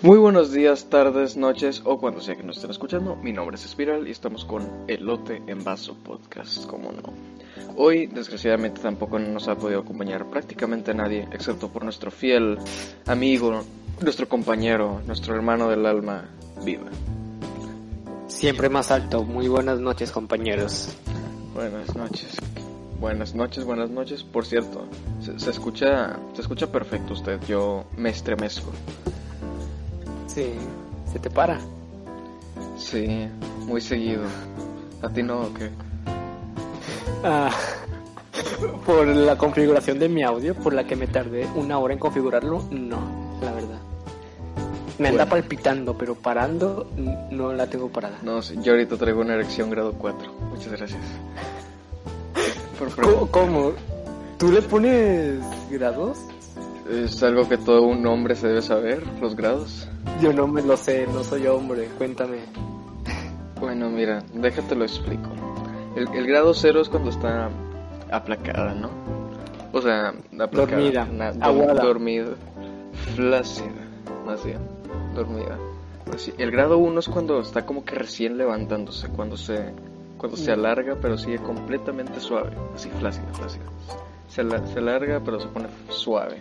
Muy buenos días, tardes, noches o cuando sea que nos estén escuchando. Mi nombre es Espiral y estamos con Elote en Vaso Podcast, como no. Hoy, desgraciadamente, tampoco nos ha podido acompañar prácticamente nadie, excepto por nuestro fiel amigo, nuestro compañero, nuestro hermano del alma, Viva. Siempre más alto. Muy buenas noches, compañeros. Buenas noches. Buenas noches, buenas noches. Por cierto, se, se escucha, se escucha perfecto usted. Yo me estremezco. Sí, se te para. Sí, muy seguido. ¿A ti no o qué? Ah, por la configuración de mi audio, por la que me tardé una hora en configurarlo, no, la verdad. Me anda Bueno. palpitando, pero parando no la tengo parada. No, yo ahorita traigo una erección grado 4. Muchas gracias. Por ¿Cómo, preguntar. cómo? ¿Tú le pones grados? Es algo que todo un hombre se debe saber, los grados. Yo no me lo sé, no soy hombre, cuéntame. Bueno, mira, déjate lo explico. El, el grado 0 es cuando está aplacada, ¿no? O sea, aplacada. Dormida, na- dormida. Flácida, más bien. Dormida. Pues sí, el grado 1 es cuando está como que recién levantándose, cuando se, cuando se Mm. alarga pero sigue completamente suave. Así, flácida, flácida. Se, se alarga pero se pone suave.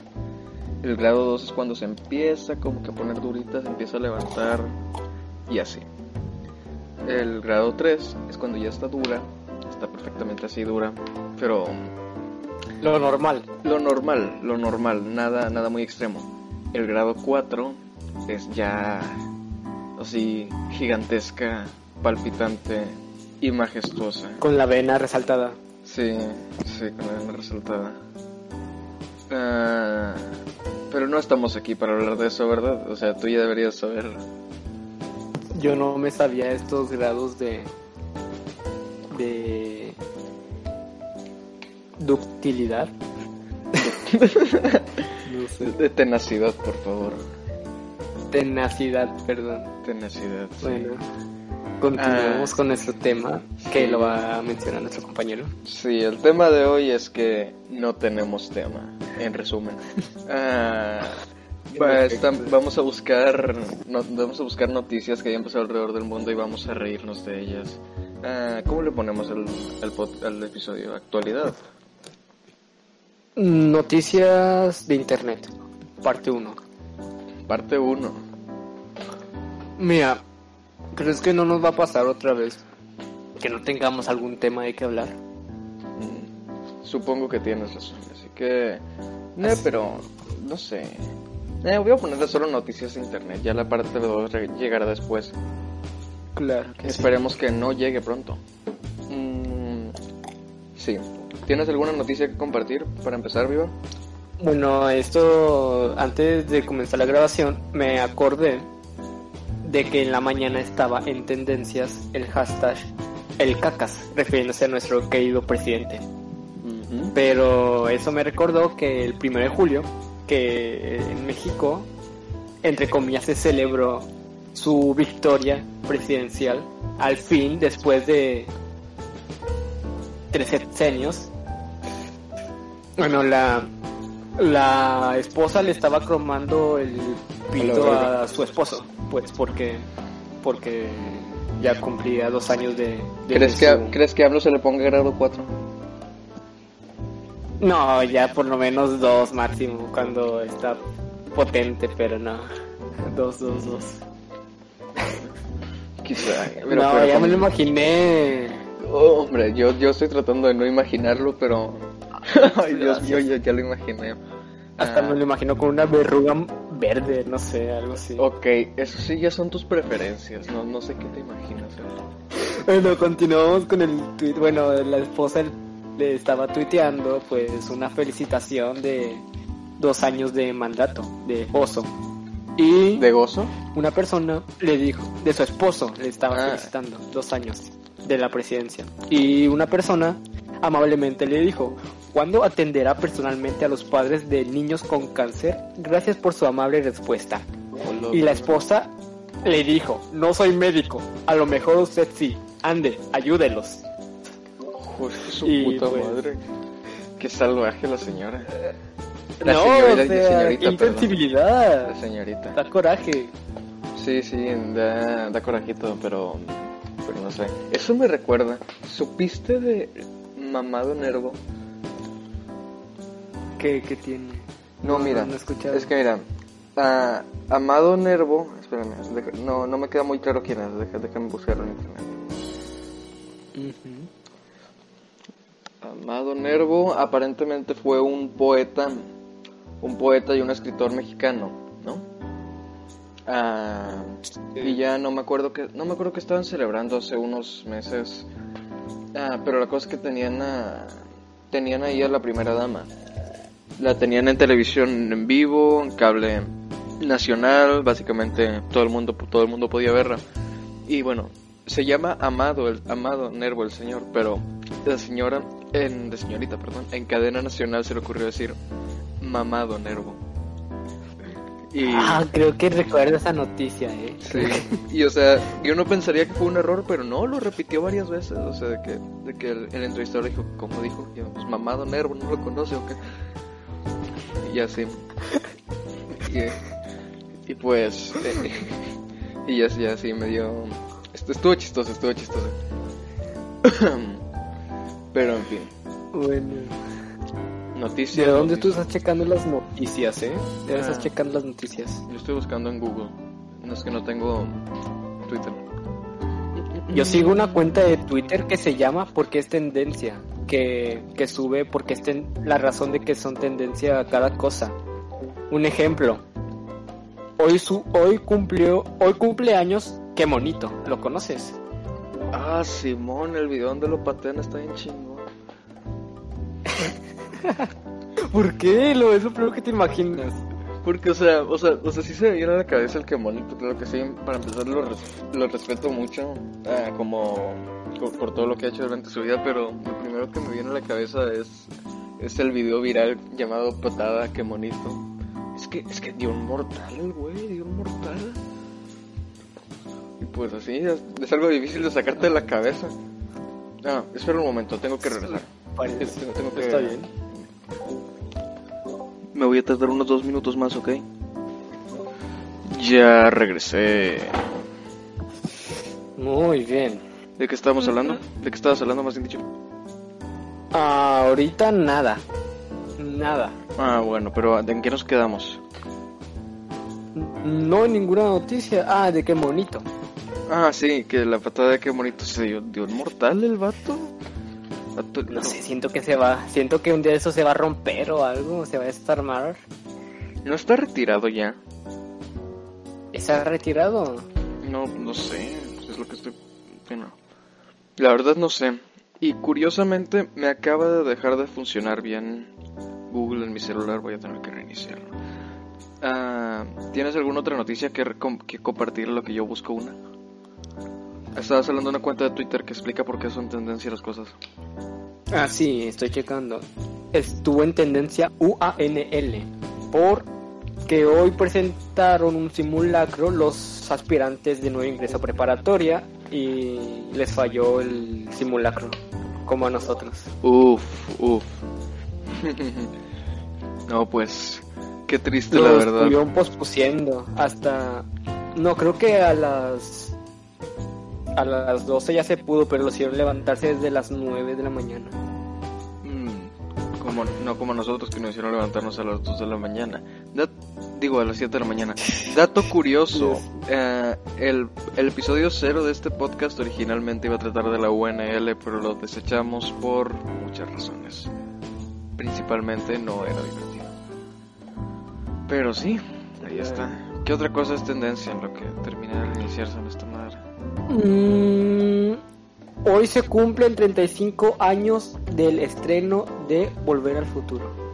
El grado 2 es cuando se empieza como que a poner durita, se empieza a levantar y así. El grado 3 es cuando ya está dura, está perfectamente así dura, pero Lo normal. lo normal, lo normal, nada, nada muy extremo. El grado 4 es ya así gigantesca, palpitante y majestuosa. Con la vena resaltada. Sí, sí, con la vena resaltada. No estamos aquí para hablar de eso, ¿verdad? O sea, tú ya deberías saber. Yo no me sabía estos grados de. de. ductilidad. no sé. De tenacidad, por favor. Tenacidad, perdón. Tenacidad. sí. Bueno, continuemos Ah. con nuestro tema que lo va a mencionar nuestro compañero. Sí, el tema de hoy es que no tenemos tema, en resumen. Ah, vamos a buscar no- vamos a buscar noticias que hayan pasado alrededor del mundo y vamos a reírnos de ellas. Ah, ¿Cómo le ponemos pod- al episodio? Actualidad. Noticias de internet, parte 1. Parte 1. Mira, ¿crees que no nos va a pasar otra vez que no tengamos algún tema de que hablar? Supongo que tienes razón, así que... No, pero... No sé. Eh, voy a ponerle solo noticias de internet, ya la parte 2 llegará después. Claro que sí. Esperemos que no llegue pronto. Mm, sí. ¿Tienes alguna noticia que compartir para empezar, Viva? Bueno, esto antes de comenzar la grabación me acordé de que en la mañana estaba en tendencias el hashtag el cacas, refiriéndose a nuestro querido presidente. Pero eso me recordó que el 1 de julio, que en México, entre comillas, se celebró su victoria presidencial al fin, después de tres sexenios. Bueno, la, la esposa le estaba cromando el pito A su esposo, pues porque porque ya cumplía dos años de... de ¿Crees, su- que, ¿Crees que AMLO se le ponga grado 4? No, ya por lo menos dos máximo cuando está potente, pero no. Dos, dos, dos. Quizá. pero- no, pero ya me lo imaginé. Oh, hombre, yo, yo estoy tratando de no imaginarlo, pero... Ay, Dios mío, ya, ya lo imaginé. Hasta Ah, me lo imagino con una verruga verde, no sé, algo así. Ok, eso sí ya son tus preferencias, no, no sé qué te imaginas. ¿eh? Bueno, continuamos con el tweet. Bueno, la esposa le estaba tuiteando, pues, una felicitación de dos años de mandato, de esposo. Y ¿De gozo? una persona le dijo, de su esposo, le estaba Ah. felicitando dos años de la presidencia. Y una persona amablemente le dijo, ¿cuándo atenderá personalmente a los padres de niños con cáncer? Gracias por su amable respuesta. Y la esposa le dijo, no soy médico, a lo mejor usted sí, ande, ayúdelos. Joder, su Y, puta pues- madre. Qué salvaje la señora. La no, señorita- o sea, señorita, insensibilidad. La señorita. Da coraje. Sí, sí, da, da corajito, pero, pero no sé. Eso me recuerda. ¿Supiste de Mamado Nervo? ¿Qué, qué tiene? No, mira, no escuchado. es que mira, Amado Nervo, espérame, deja- no, no me queda muy claro quién es, deja- déjame buscarlo en internet. Amado Nervo aparentemente fue un poeta, un poeta y un escritor mexicano, ¿no? Ah, y ya no me acuerdo que, no me acuerdo que estaban celebrando hace unos meses, Ah, pero la cosa es que tenían a, tenían ahí a la primera dama, la tenían en televisión en vivo, en cable nacional, básicamente todo el mundo, todo el mundo podía verla. Y bueno, se llama Amado, el Amado Nervo el señor, pero la señora, en, de señorita, perdón, en cadena nacional se le ocurrió decir Mamado Nervo. Y, Ah, creo que recuerdo esa noticia, eh. sí, y o sea, yo no pensaría que fue un error, pero no, lo repitió varias veces, o sea, de que, de que el, el entrevistador dijo, ¿cómo dijo? Pues Mamado Nervo, ¿no lo conoce o qué? Y así. Y, y pues, eh, y así, así me dio... Esto estuvo chistoso, estuvo chistoso. Pero en fin, Bueno. noticias. ¿De dónde tú estás checando las noticias, eh? ¿De dónde estás Ah. checando las noticias? Yo estoy buscando en Google. No es que no tengo Twitter. Yo sigo una cuenta de Twitter que se llama Porque es tendencia, que, que sube porque es ten- la razón de que son tendencia a cada cosa. Un ejemplo. Hoy su hoy cumplió hoy cumpleaños, qué monito, ¿lo conoces? Ah, Simón, el video donde lo patean está bien chingón. ¿Por qué? Lo es lo primero que te imaginas. Porque, o sea, o sea, o sea, sí se me viene a la cabeza el que monito, claro que sí. Para empezar, lo, res- lo respeto mucho, ah, como por, por todo lo que ha hecho durante su vida, pero lo primero que me viene a la cabeza es, es el video viral llamado Patada, que monito. Es que, es que dio un mortal el güey, dio un mortal. Y pues así, es, es algo difícil de sacarte de la cabeza. Ah, espera un momento, tengo que regresar. Tengo- tengo que- Está bien. Me voy a tardar unos dos minutos más, ¿ok? Ya regresé. Muy bien. ¿De qué estábamos hablando? ¿De qué estabas hablando, más bien dicho? Ah, ahorita nada. Nada. Ah, bueno, pero ¿en qué nos quedamos? No hay ninguna noticia. Ah, de qué monito. Ah, sí, que la patada de qué bonito se dio. ¿Dio un mortal el vato? Vato- No sé, siento que se va, siento que un día eso se va a romper o algo, se va a desarmar. ¿No está retirado ya? ¿Está retirado? No, no sé. Es lo que estoy... Bueno, la verdad no sé. Y curiosamente me acaba de dejar de funcionar bien Google en mi celular. Voy a tener que reiniciarlo. Ah, ¿Tienes alguna otra noticia que, que compartir lo que yo busco una? Estabas hablando de una cuenta de Twitter que explica por qué son tendencia las cosas. Ah, sí, estoy checando. Estuvo en tendencia UANL porque hoy presentaron un simulacro los aspirantes de nuevo ingreso a preparatoria y les falló el simulacro, como a nosotros. Uf, uf. no, pues, qué triste la verdad. estuvieron pospusiendo hasta... No, creo que a las... A las 12 ya se pudo, pero lo hicieron levantarse desde las 9 de la mañana. Mm, como, no como nosotros que nos hicieron levantarnos a las 2 de la mañana. Dat- digo, a las 7 de la mañana. Dato curioso, eh, el, el episodio 0 de este podcast originalmente iba a tratar de la UNL, pero lo desechamos por muchas razones. Principalmente no era divertido. Pero sí, ahí está. ¿Qué otra cosa es tendencia en lo que termina de reiniciarse en esta madre? Mm, hoy se cumplen 35 años del estreno de Volver al Futuro.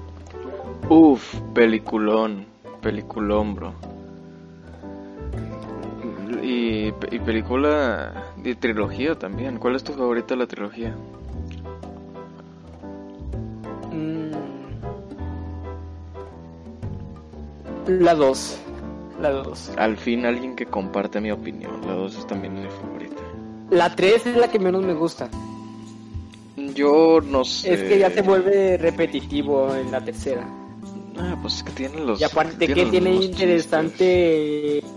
Uf, peliculón, peliculón, bro. Y, y película de trilogía también. ¿Cuál es tu favorita de la trilogía? Mm, la 2. La 2. Al fin alguien que comparte mi opinión. La 2 es también mi favorita. La 3 es la que menos me gusta. Yo no sé. Es que ya se vuelve repetitivo en la tercera. Ah, pues es que tiene los. Y aparte que tiene interesante chistes.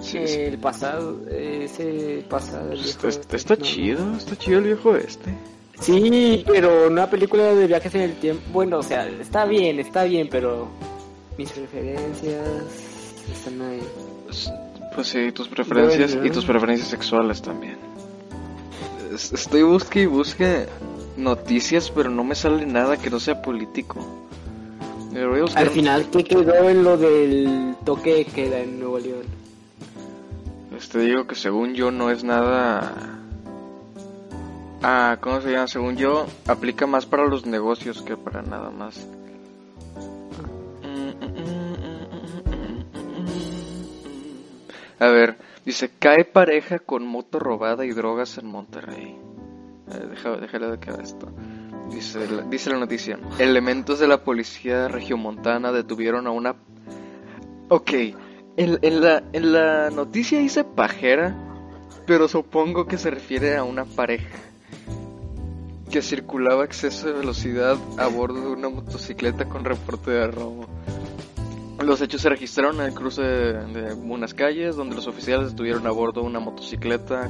Sí, sí. el pasado, ese pasado. el Está, este, está no, chido, está chido el viejo este. Sí, pero una película de viajes en el tiempo, bueno, o sea, está bien, está bien, pero mis preferencias están ahí. Pues- Pues sí, tus preferencias Bueno. y tus preferencias sexuales también. Es- Estoy busque y busque noticias, pero no me sale nada que no sea político. Al final, ¿qué quedó en lo del toque de queda en Nuevo León? Pues te digo que según yo no es nada... Ah, ¿cómo se llama? Según yo, aplica más para los negocios que para nada más. A ver, dice, cae pareja con moto robada y drogas en Monterrey. Déjale de quedar esto. Dice la, dice la noticia, elementos de la policía regiomontana detuvieron a una... Ok, en, en la, en la noticia dice pajera, pero supongo que se refiere a una pareja que circulaba a exceso de velocidad a bordo de una motocicleta con reporte de robo. Los hechos se registraron en el cruce de, de unas calles donde los oficiales estuvieron a bordo de una motocicleta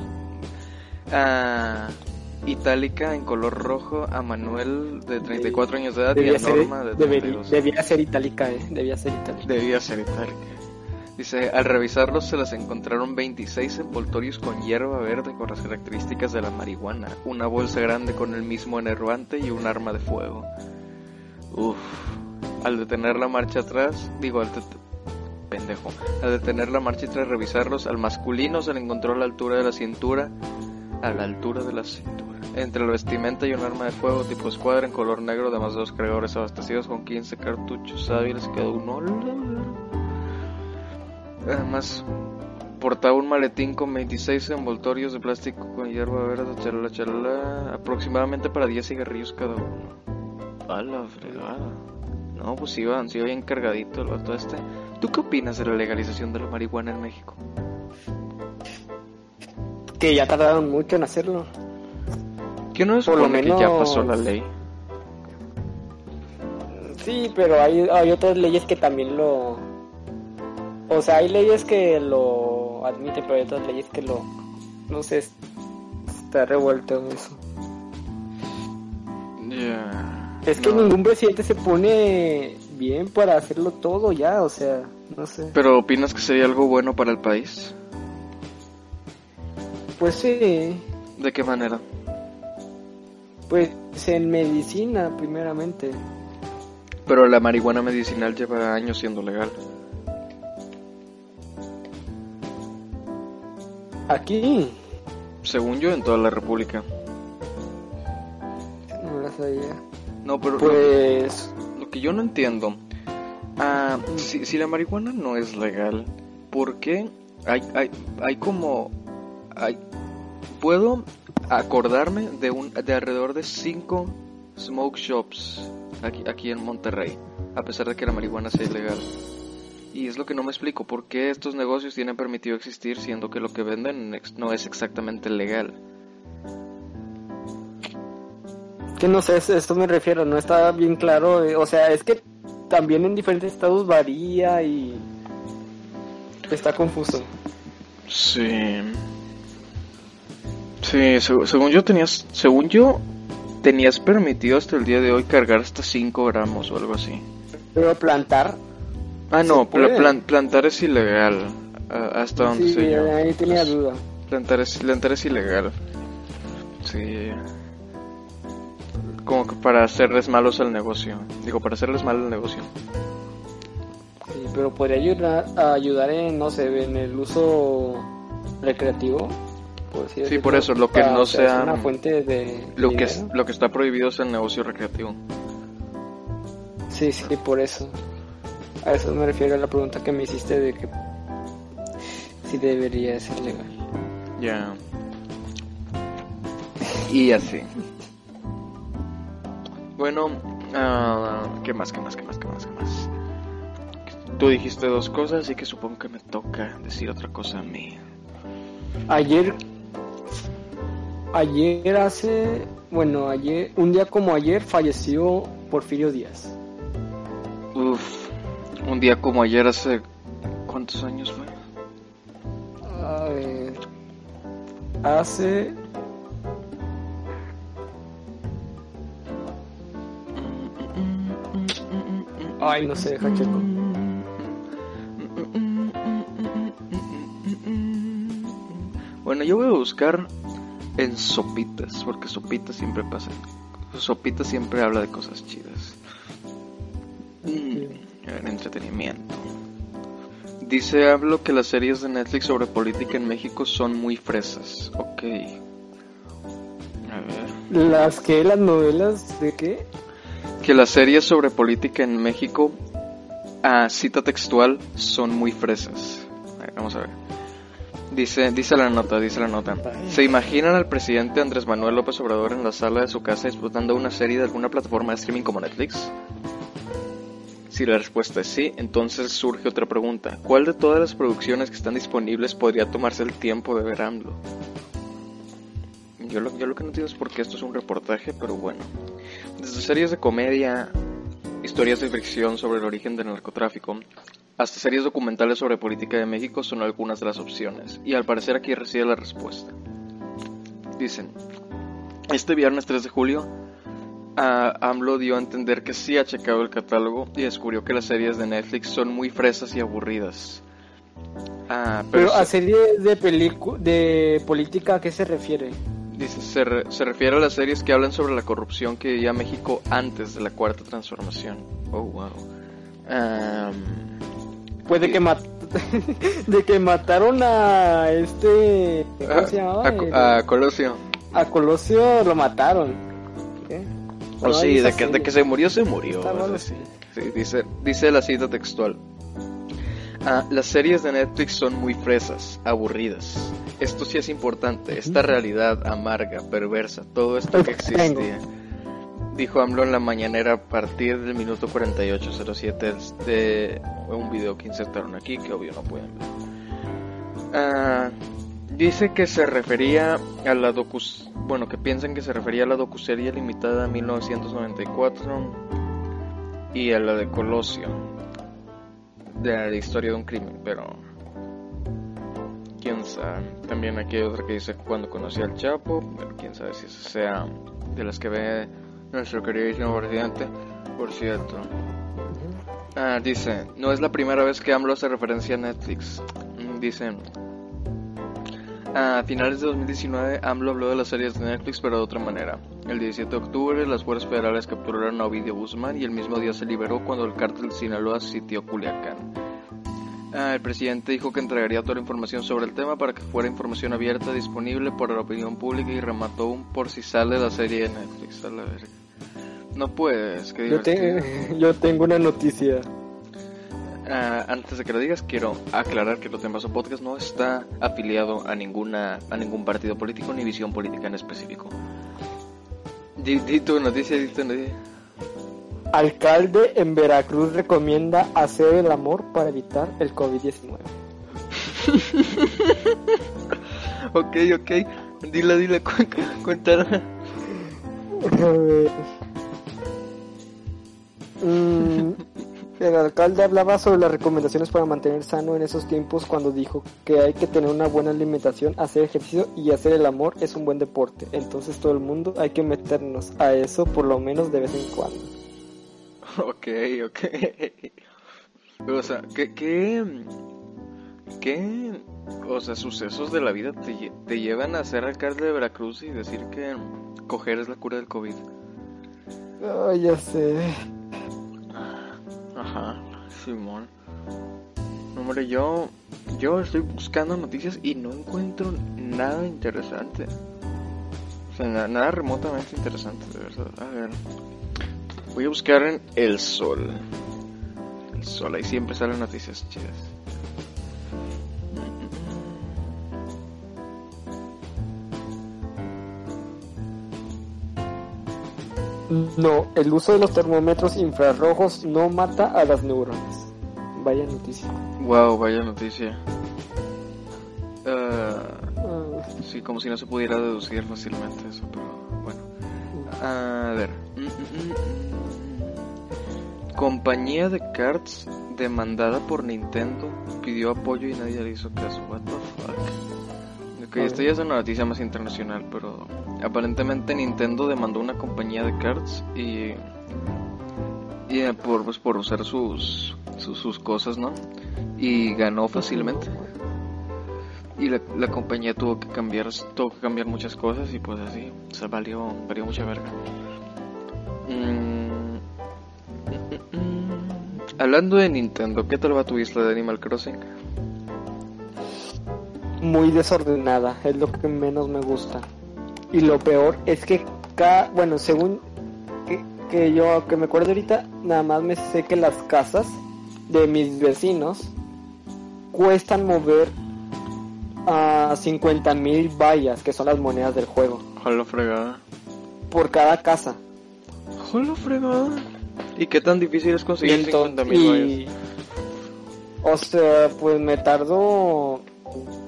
ah, itálica en color rojo a Manuel de 34 años de edad y a ser, Norma de debería, 32. debía ser itálica, eh, debía ser itálica. Debía ser itálica. Dice, al revisarlos se les encontraron 26 envoltorios con hierba verde con las características de la marihuana, una bolsa grande con el mismo enervante y un arma de fuego. Uf. Al detener la marcha atrás, digo, al pendejo, al detener la marcha y tras revisarlos, al masculino se le encontró a la altura de la cintura, a la altura de la cintura, entre la vestimenta y un arma de fuego tipo escuadra en color negro, además de dos cargadores abastecidos con 15 cartuchos hábiles cada uno. Además, portaba un maletín con 26 envoltorios de plástico con hierba verde, chalala, chalala, aproximadamente para 10 cigarrillos cada uno. A la fregada. No, pues iba, sí bien cargadito el vato este. ¿Tú qué opinas de la legalización de la marihuana en México? Que ya tardaron mucho en hacerlo. ¿Qué no se Por lo que ya menos- pasó la ley? Sí, pero hay, hay otras leyes que también lo... O sea, hay leyes que lo admiten, pero hay otras leyes que lo... No sé, está revuelto eso. Ya. Es que No. ningún presidente se pone bien para hacerlo todo ya, o sea, no sé. ¿Pero opinas que sería algo bueno para el país? Pues sí, ¿De qué manera? Pues en medicina primeramente. Pero la marihuana medicinal lleva años siendo legal. Aquí, Según yo, en toda la República. no la sabía. No, pero lo- Pues, lo, que yo no entiendo, ah, si, si la marihuana no es legal, ¿por qué hay, hay, hay como... Hay, puedo acordarme de, un, de alrededor de cinco smoke shops aquí, aquí en Monterrey, a pesar de que la marihuana sea ilegal. Y es lo que no me explico, ¿por qué estos negocios tienen permitido existir siendo que lo que venden no es exactamente legal? que no sé, esto me refiero, no está bien claro. eh, O sea, es que también en diferentes estados varía y está confuso. Sí. Sí, seg- según yo tenías, según yo tenías permitido hasta el día de hoy cargar hasta 5 gramos o algo así. Pero plantar, Ah, no, plan- plantar es ilegal. hasta donde sí, sé yo. ahí tenía duda. Plantar es, plantar es ilegal. Sí. Como que para hacerles malos al negocio. Digo, para hacerles mal al negocio. Sí, pero podría ayudar, ayudar en, no sé, en el uso recreativo. Por así Sí, por eso, lo que para no sea- una fuente de Lo que, es- lo que está prohibido es el negocio recreativo. Sí, sí, por eso. A eso me refiero a la pregunta que me hiciste de que si debería ser legal. Ya. Y así. Bueno, ah, ¿qué más, qué más, qué más, qué más, qué más? Tú dijiste dos cosas, así que supongo que me toca decir otra cosa a mí. Ayer, ayer hace, bueno, ayer, un día como ayer falleció Porfirio Díaz. Uf, un día como ayer hace... ¿Cuántos años fue? A ver. Hace. Ay, no sé, deja checo. Bueno, yo voy a buscar en Sopitas, porque Sopitas siempre pasa. Sopitas siempre habla de cosas chidas. Mm, entretenimiento. Dice hablo que las series de Netflix sobre política en México son muy fresas. Ok. A ver. ¿Las que? ¿Las novelas de qué? Que las series sobre política en México, a cita textual, son muy fresas. A ver, vamos a ver. Dice, dice la nota, dice la nota. ¿Se imaginan al presidente Andrés Manuel López Obrador en la sala de su casa disfrutando una serie de alguna plataforma de streaming como Netflix? Si la respuesta es sí, entonces surge otra pregunta. ¿Cuál de todas las producciones que están disponibles podría tomarse el tiempo de ver AMLO? Yo lo, yo lo que no entiendo es por qué esto es un reportaje, pero bueno. Desde series de comedia, historias de ficción sobre el origen del narcotráfico, hasta series documentales sobre política de México son algunas de las opciones, y al parecer aquí reside la respuesta. Dicen, este viernes 3 de julio, a AMLO dio a entender que sí ha checado el catálogo y descubrió que las series de Netflix son muy fresas y aburridas. Ah, Pero se- a series de de política, ¿a qué se refiere? Dice, se, re- se refiere a las series que hablan sobre la corrupción que vivía México antes de la cuarta transformación. Oh, wow. Puede Sí. que mat de que mataron a este ¿cómo a, se llamaba? a- El- a Colosio. a Colosio lo mataron. ¿Qué? Oh, No, sí, de que, de que se murió, se murió. Sí. Sí, dice, dice la cita textual. Ah, las series de Netflix son muy fresas, aburridas. Esto sí es importante. Esta realidad amarga, perversa, todo esto que existía. Dijo AMLO en la mañanera a partir del minuto 4807 de un video que insertaron aquí, que obvio no pueden ver. Ah, dice que se refería a la docu... Bueno, que piensan que se refería a la docuserie limitada a 1994 y a la de Colosio, de la historia de un crimen, pero... Quién sabe. También aquí hay otra que dice cuando conocí al Chapo, pero quién sabe si sea de las que ve nuestro queridísimo presidente, por cierto. Ah, dice, no es la primera vez que AMLO hace referencia a Netflix. Mm, Dice, a finales de 2019 AMLO habló de las series de Netflix pero de otra manera. El 17 de octubre las fuerzas federales capturaron a Ovidio Guzmán y el mismo día se liberó cuando el cártel de Sinaloa sitió Culiacán. Ah, el presidente dijo que entregaría toda la información sobre el tema para que fuera información abierta, disponible para la opinión pública y remató un por si sale la serie de Netflix. A la verga. No puedes, que Yo, te- yo tengo una noticia. Ah, antes de que lo digas, quiero aclarar que Los Podcast no está afiliado a ninguna a ningún partido político ni visión política en específico. Di, di tu noticia, di tu noticia. Alcalde en Veracruz recomienda hacer el amor para evitar el COVID-19. Ok, ok. Dila, dila, cu cu- cuéntala. A ver. Mm, el alcalde hablaba sobre las recomendaciones para mantener sano en esos tiempos cuando dijo que hay que tener una buena alimentación, hacer ejercicio y hacer el amor es un buen deporte. Entonces todo el mundo hay que meternos a eso por lo menos de vez en cuando. Ok, ok. O sea, ¿qué, qué, qué, o sea, sucesos de la vida te, lle- te llevan a ser alcalde de Veracruz y decir que coger es la cura del COVID? Ay, ya sé. Ajá, Simón. No, Hombre, yo, yo estoy buscando noticias y no encuentro nada interesante. O sea, na- nada remotamente interesante, de verdad. A ver. Voy a buscar en El Sol. El Sol, ahí siempre salen noticias chidas. No, el uso de los termómetros infrarrojos no mata a las neuronas. Vaya noticia. Wow, vaya noticia. Ah, Ah, sí, como si no se pudiera deducir fácilmente eso, pero bueno. A ver. Compañía de cards demandada por Nintendo pidió apoyo y nadie le hizo caso. What the fuck. Ok, esto ya es una noticia más internacional, pero aparentemente Nintendo demandó una compañía de cards y y eh, por pues, por usar sus, sus sus cosas, ¿no? Y ganó fácilmente. Y la, la compañía tuvo que cambiar tuvo que cambiar muchas cosas y pues así, se valió valió mucha verga. Mm, Hablando de Nintendo, ¿qué tal va tu isla de Animal Crossing? Muy desordenada, es lo que menos me gusta. Y lo peor es que cada, bueno, según que, que yo que me acuerdo ahorita, nada más me sé que las casas de mis vecinos cuestan mover a 50 mil vallas, que son las monedas del juego, Jalo fregada. por cada casa. Jalo fregada. ¿Y qué tan difícil es conseguir entonces, 50 mil o sea, pues me tardo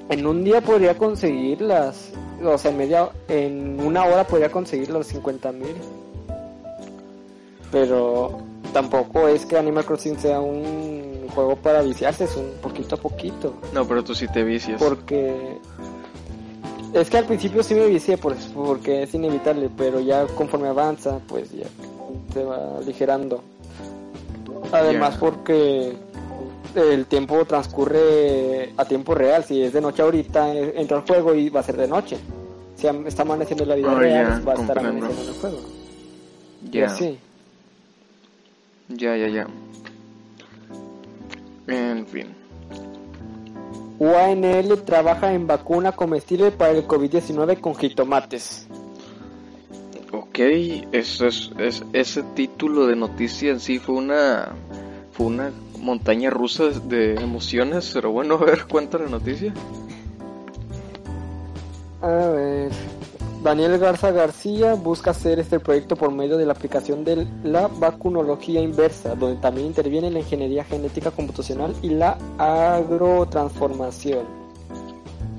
en un día podría conseguirlas, o sea, en media, en una hora podría conseguir los 50 mil. Pero tampoco es que Animal Crossing sea un juego para viciarse, es un poquito a poquito. No, pero tú sí te vicias. Porque es que al principio sí me vicié por, porque es inevitable, pero ya conforme avanza, pues ya se va aligerando. Además porque el tiempo transcurre a tiempo real, si es de noche ahorita eh, entra al juego y va a ser de noche. Si está amaneciendo en la vida Oh, real, va a estar comprendo. amaneciendo en el juego. Ya, ya, ya, ya. En fin. UANL trabaja en vacuna comestible para el COVID-19 con jitomates. Ok, eso es, es- ese título de noticia en sí fue una fue una montaña rusa de emociones, pero bueno, a ver, cuenta la noticia. A ver. Daniel Garza García busca hacer este proyecto por medio de la aplicación de la vacunología inversa, donde también interviene la ingeniería genética computacional y la agrotransformación.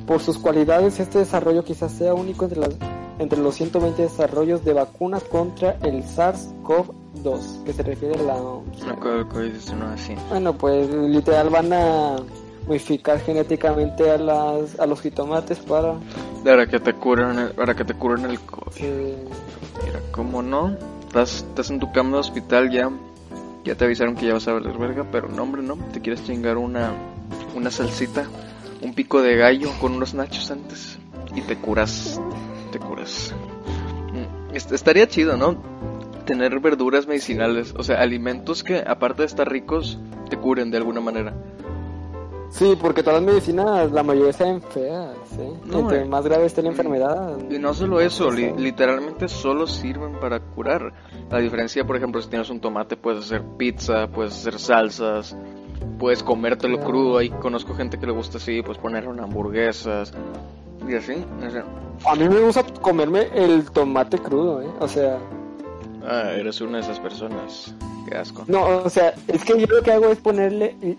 Por sus cualidades, este desarrollo quizás sea único entre, las, entre los 120 desarrollos de vacunas contra el SARS-CoV-2, que se refiere a la OMS. No así. Bueno, pues literal van a modificar genéticamente a, las, a los jitomates para Para que te curen, el- para que te curen el COVID. Mira, ¿cómo no? Estás, estás en tu cama de hospital ya. Ya te avisaron que ya vas a valer verga, pero no, hombre, no. Te quieres chingar una, una salsita, un pico de gallo con unos nachos antes y te curas. Te curas. Mm, est- Estaría chido, ¿no? Tener verduras medicinales, o sea, alimentos que, aparte de estar ricos, te curen de alguna manera. Sí, porque todas las medicinas, la mayoría están feas, ¿eh? No, Entre eh. más grave esté la enfermedad. Y no solo eso, li- Sí. literalmente solo sirven para curar. La diferencia, por ejemplo, si tienes un tomate, puedes hacer pizza, puedes hacer salsas, puedes comértelo crudo. Ahí conozco gente que le gusta así, pues ponerlo en hamburguesas y así. o sea, A mí me gusta comerme el tomate crudo, ¿eh? O sea, ah, eres una de esas personas. Qué asco. no, o sea, es que yo lo que hago es ponerle li-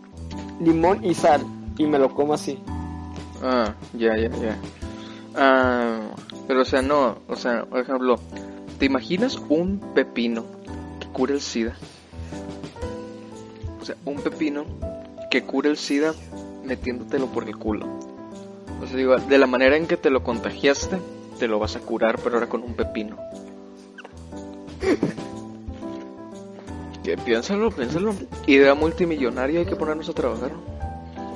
limón y sal y me lo como así. Ah, ya, ya, ya. Ah, pero o sea, no, o sea, por ejemplo, ¿te imaginas un pepino que cure el SIDA? O sea, un pepino que cure el SIDA metiéndotelo por el culo. O sea, digo, de la manera en que te lo contagiaste, te lo vas a curar, pero ahora con un pepino. Que piénsalo, piénsalo. Idea multimillonaria, hay que ponernos a trabajar.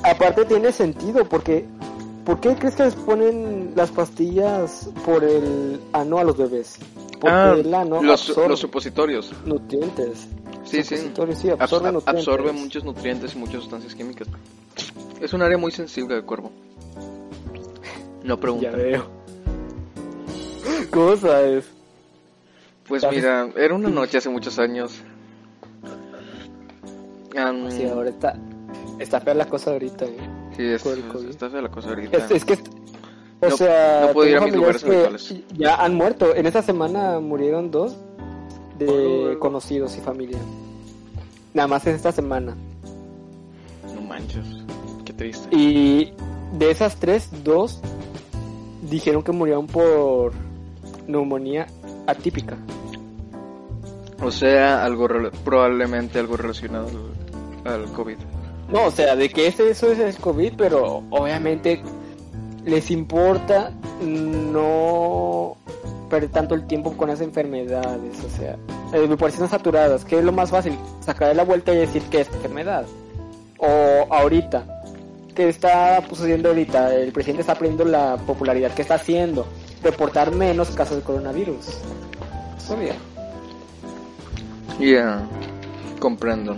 Aparte tiene sentido porque ¿por qué crees que les ponen las pastillas por el ano a los bebés? Porque Ah, el ano los, los supositorios. nutrientes. Sí, sí. Supositorios, sí, Abs- absorbe ab- nutrientes. absorbe muchos nutrientes y muchas sustancias químicas. Es un área muy sensible del cuerpo. No Ya pregunta. veo. ¿Cómo sabes? Pues ¿Sabes? mira, era una noche hace muchos años. Am, Sí, ahora está, está fea la cosa ahorita. ¿eh? sí, es- por el COVID. está fea la cosa ahorita. Es, es que, o No- sea, no puedo ir a mis lugares habituales. ya han muerto. En esta semana murieron dos de Oh. conocidos y familia. Nada más en esta semana. No manches, qué triste. Y de esas tres, dos dijeron que murieron por neumonía atípica. O sea, algo probablemente algo relacionado al, al COVID. No, o sea, de que ese, eso es el COVID, pero obviamente les importa no perder tanto el tiempo con las enfermedades, o sea, eh, me parecen saturadas, que es lo más fácil, sacar la vuelta y decir que es enfermedad. O ahorita, que está pues, sucediendo ahorita, el presidente está aprendiendo la popularidad que está haciendo, reportar menos casos de coronavirus. Es obvio. Ya, comprendo.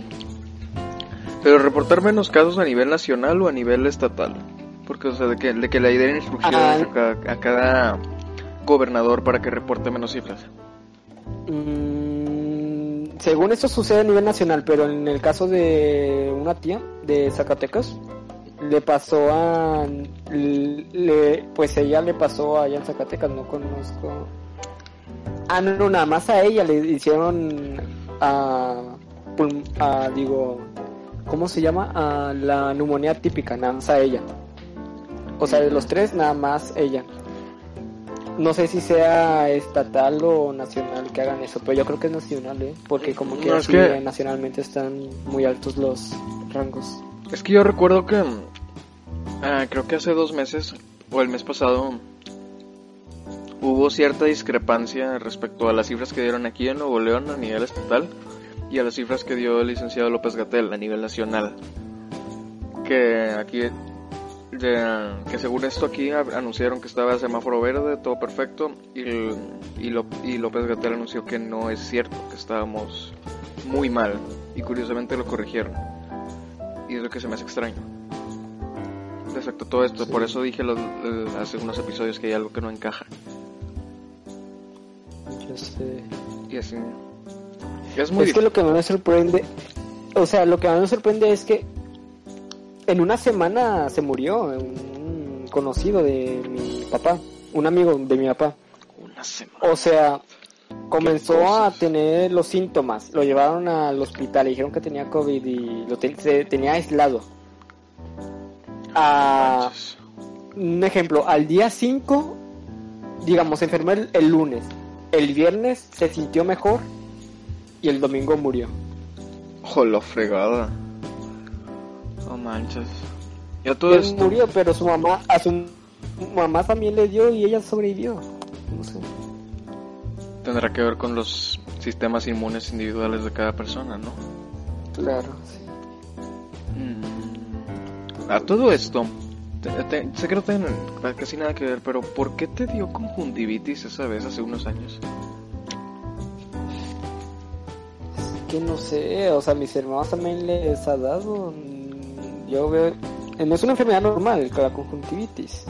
Pero reportar menos casos a nivel nacional o a nivel estatal. Porque, o sea, de que, de que le den instrucciones Ah. a, cada, a cada gobernador para que reporte menos cifras. Mm, según esto sucede a nivel nacional, pero en el caso de una tía de Zacatecas, le pasó a... Le, pues ella le pasó allá en Zacatecas, no conozco... Ah, no, no, nada más a ella le hicieron a... a digo... ¿Cómo se llama? A la neumonía típica, nada más a ella. O sea, de los tres, nada más ella. No sé si sea estatal o nacional que hagan eso, pero yo creo que es nacional, ¿eh? Porque como que, No, es así, que- nacionalmente están muy altos los rangos. Es que yo recuerdo que ah, creo que hace dos meses o el mes pasado hubo cierta discrepancia respecto a las cifras que dieron aquí en Nuevo León a nivel estatal y a las cifras que dio el licenciado López Gatel a nivel nacional. Que aquí, de- que según esto aquí anunciaron que estaba semáforo verde, todo perfecto, y, y, y López Gatel anunció que no es cierto, que estábamos muy mal, y curiosamente lo corrigieron. Y es lo que se me hace extraño. Respecto a todo esto, Sí. por eso dije los- eh, hace unos episodios que hay algo que no encaja. Yo sé. Y así. Es muy es que lo que más me sorprende, o sea, lo que más me sorprende es que en una semana se murió un conocido de mi papá, un amigo de mi papá. Una semana. O sea, comenzó a tener los síntomas, lo llevaron al hospital, le dijeron que tenía COVID y lo se tenía aislado. A, Manches. un ejemplo, al día 5, digamos, se enfermó el, el lunes, el viernes se sintió mejor y el domingo murió. Jolo fregada. No manches. Ya todo Él esto. murió, pero su mamá, a su mamá también le dio y ella sobrevivió. No sé. Tendrá que ver con los sistemas inmunes individuales de cada persona, ¿no? Claro, sí. Mm. A todo esto, te- te- sé que no tiene casi nada que ver, pero ¿por qué te dio conjuntivitis esa vez hace unos años? que no sé, o sea, mis hermanos también les ha dado. mm, Yo veo. eh, No es una enfermedad normal, la conjuntivitis.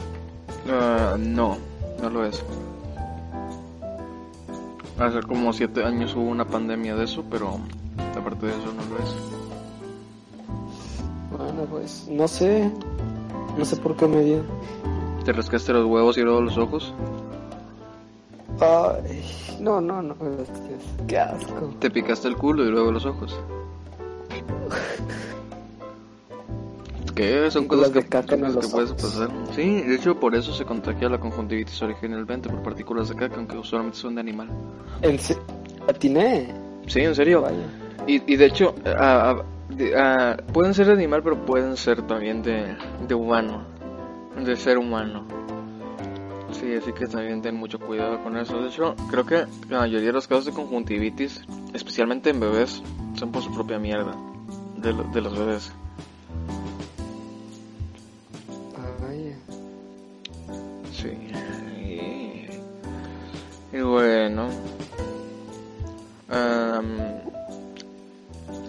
Ah, no, no lo es. Hace como siete años hubo una pandemia de eso, pero aparte de eso no lo es. Bueno, pues, no sé. No sé por qué me dio. ¿Te rascaste los huevos y luego los ojos? Ay, no, no, no. Qué asco. ¿Te picaste el culo y luego los ojos? ¿Qué? Son cosas que, caca son que puedes pasar. Sí, de hecho por eso se contagia la conjuntivitis originalmente por partículas de caca, aunque usualmente son de animal. En se- atiné. Sí, en serio. Vaya. Y, y de hecho, de- pueden ser de animal, pero pueden ser también de, de humano, de ser humano. Sí, así que también ten mucho cuidado con eso. De hecho, creo que la mayoría de los casos de conjuntivitis, especialmente en bebés, son por su propia mierda de, de los bebés.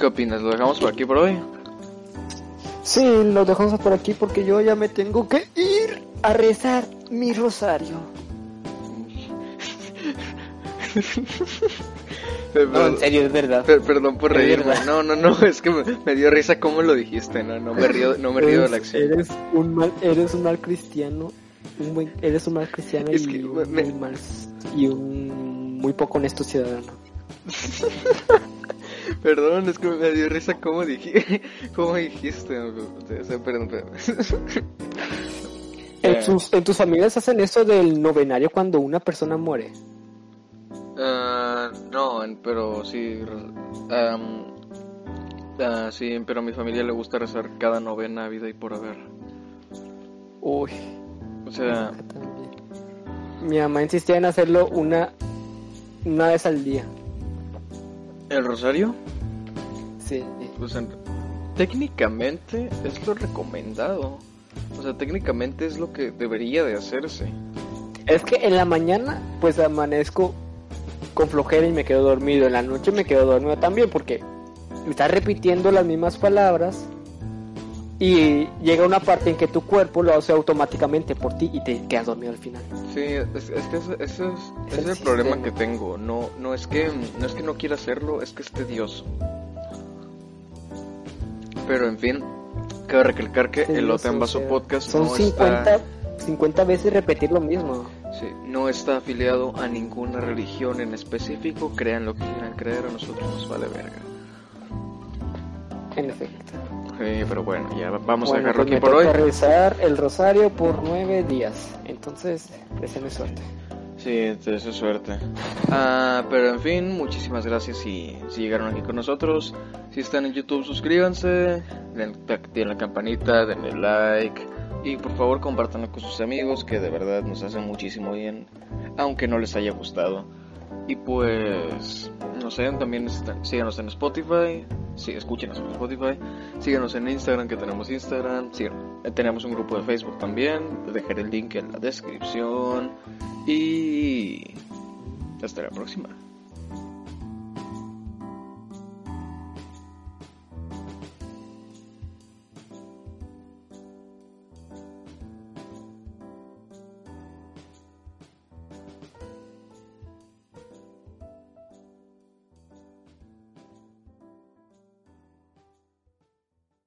Opinas? ¿Lo dejamos por aquí por hoy? Sí, lo dejamos por aquí porque yo ya me tengo que ir a rezar mi rosario. No, en serio, es verdad. Per- perdón por reírme. No, no, no, es que me, me dio risa cómo lo dijiste, no, no me río, no me río de la acción. Eres un mal, eres un mal cristiano, un buen, eres un mal cristiano Es y, que un me- muy mal y un muy poco honesto ciudadano. Perdón, es que me dio risa cómo dije, cómo dijiste. o sea, perdón, perdón. Eh. En tus, en tus familias hacen eso del novenario cuando una persona muere. Ah, no, pero sí. Um, sí, pero a mi familia le gusta rezar cada novena vida y por haber. Uy. O sea. Mi mamá insistía en hacerlo una, una vez al día. ¿El rosario? Sí. Pues técnicamente es lo recomendado. O sea, técnicamente es lo que debería de hacerse. Es que en la mañana pues amanezco con flojera y me quedo dormido. En la noche me quedo dormido también porque me estás repitiendo las mismas palabras y llega una parte en que tu cuerpo lo hace automáticamente por ti y te quedas dormido al final. Sí, es, que ese, es, el, problema que tengo. No, no es que no es que no quiera hacerlo, es que es tedioso. Pero en fin, cabe recalcar que el Lote Vaso Podcast son 50, 50 veces repetir lo mismo. Sí, no está afiliado a ninguna religión en específico, crean lo que quieran creer, a nosotros nos vale verga. En efecto. Sí, pero bueno, ya vamos a dejarlo pues aquí por hoy. rezar el rosario por nueve días, entonces, deseenme suerte. Sí, es suerte. Ah, pero en fin, muchísimas gracias si, si llegaron aquí con nosotros. Si están en YouTube, suscríbanse, den, la campanita, denle like y por favor compártanlo con sus amigos que de verdad nos hacen muchísimo bien, aunque no les haya gustado. Y pues, no sé, también síganos en Spotify, sí, escúchenos en Spotify, síganos en Instagram que tenemos Instagram, tenemos un grupo de Facebook también, dejaré el link en la descripción y hasta la próxima.